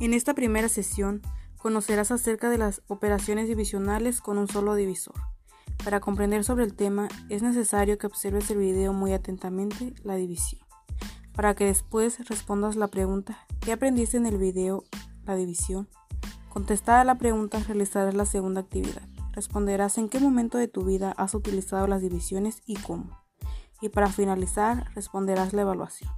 En esta primera sesión conocerás acerca de las operaciones divisionales con un solo divisor. Para comprender sobre el tema es necesario que observes el video muy atentamente, la división, para que después respondas la pregunta ¿qué aprendiste en el video? La división. Contestada la pregunta realizarás la segunda actividad. Responderás en qué momento de tu vida has utilizado las divisiones y cómo. Y para finalizar responderás la evaluación.